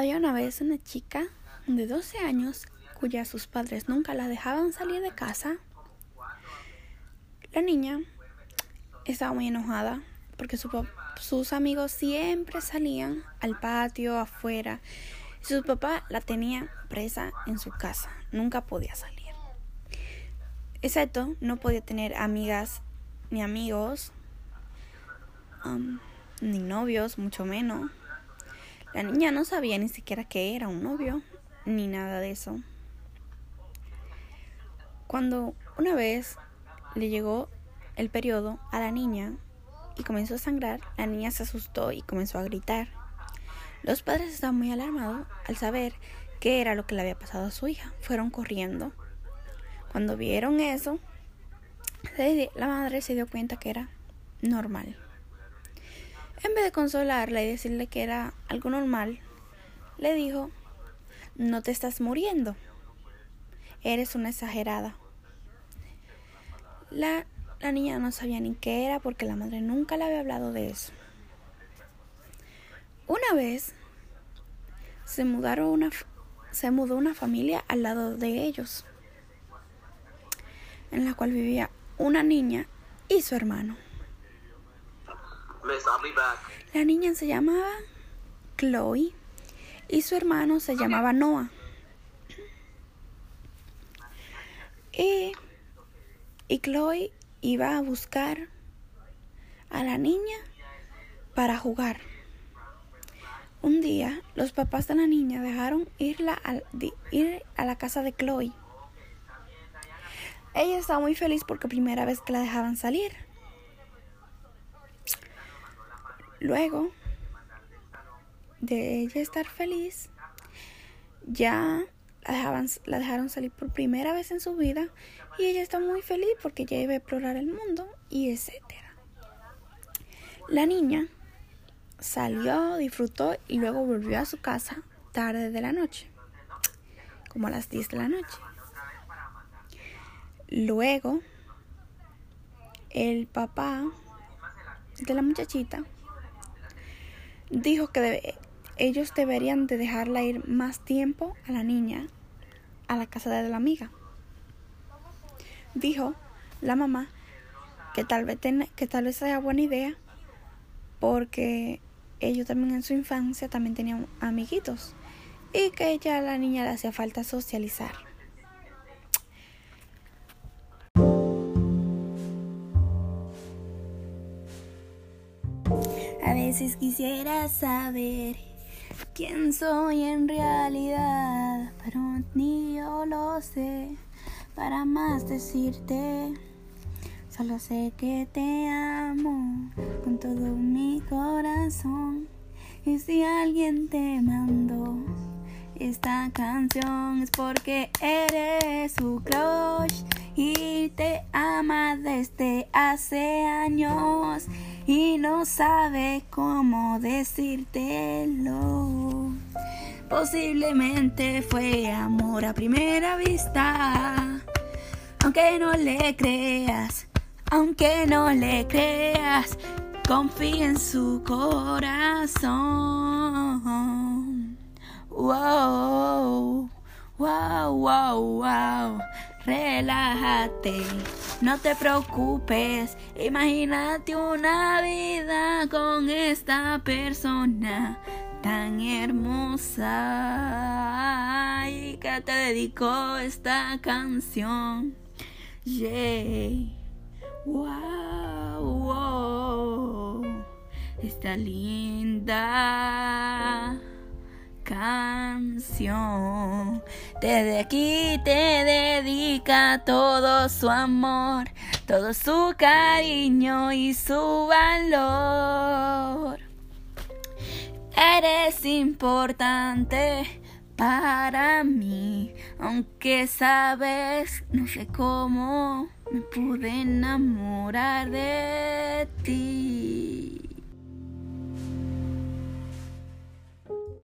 Había una vez una chica de 12 años cuya sus padres nunca la dejaban salir de casa. La niña estaba muy enojada porque sus amigos siempre salían al patio, afuera. Su papá la tenía presa en su casa. Nunca podía salir. Excepto, no podía tener amigas ni amigos, um, ni novios, mucho menos. La niña no sabía ni siquiera que era un novio, ni nada de eso. Cuando una vez le llegó el periodo a la niña y comenzó a sangrar, la niña se asustó y comenzó a gritar. Los padres estaban muy alarmados al saber qué era lo que le había pasado a su hija. Fueron corriendo. Cuando vieron eso, la madre se dio cuenta que era normal. En vez de consolarla y decirle que era algo normal, le dijo, no te estás muriendo, eres una exagerada. La, la niña no sabía ni qué era porque la madre nunca le había hablado de eso. Una vez se, mudaron una, se mudó una familia al lado de ellos, en la cual vivía una niña y su hermano. La niña se llamaba Chloe y su hermano se llamaba Noah. Y, y Chloe iba a buscar a la niña para jugar. Un día, los papás de la niña dejaron irla ir a la casa de Chloe. Ella estaba muy feliz porque primera vez que la dejaban salir. Luego de ella estar feliz, ya la, dejaban, la dejaron salir por primera vez en su vida y ella está muy feliz porque ya iba a explorar el mundo y etcétera. La niña salió, disfrutó y luego volvió a su casa tarde de la noche, como a las 10 de la noche. Luego, el papá de la muchachita dijo que ellos deberían de dejarla ir más tiempo a la niña a la casa de la amiga. Dijo la mamá que tal vez que tal vez sea buena idea porque ellos también en su infancia también tenían amiguitos y que ella a la niña le hacía falta socializar. Veces quisiera saber quién soy en realidad, pero ni yo lo sé. Para más decirte, solo sé que te amo con todo mi corazón. Y si alguien te mandó esta canción es porque eres su crush y te ama desde hace años y no sabe cómo decírtelo. Posiblemente fue amor a primera vista, aunque no le creas, aunque no le creas, confía en su corazón. Relájate, no te preocupes. Imagínate una vida con esta persona tan hermosa y que te dedicó esta canción. Yeah. Wow, wow. Está linda canción. Desde aquí te dedica todo su amor, todo su cariño y su valor. Eres importante para mí, aunque sabes, no sé cómo me pude enamorar de ti.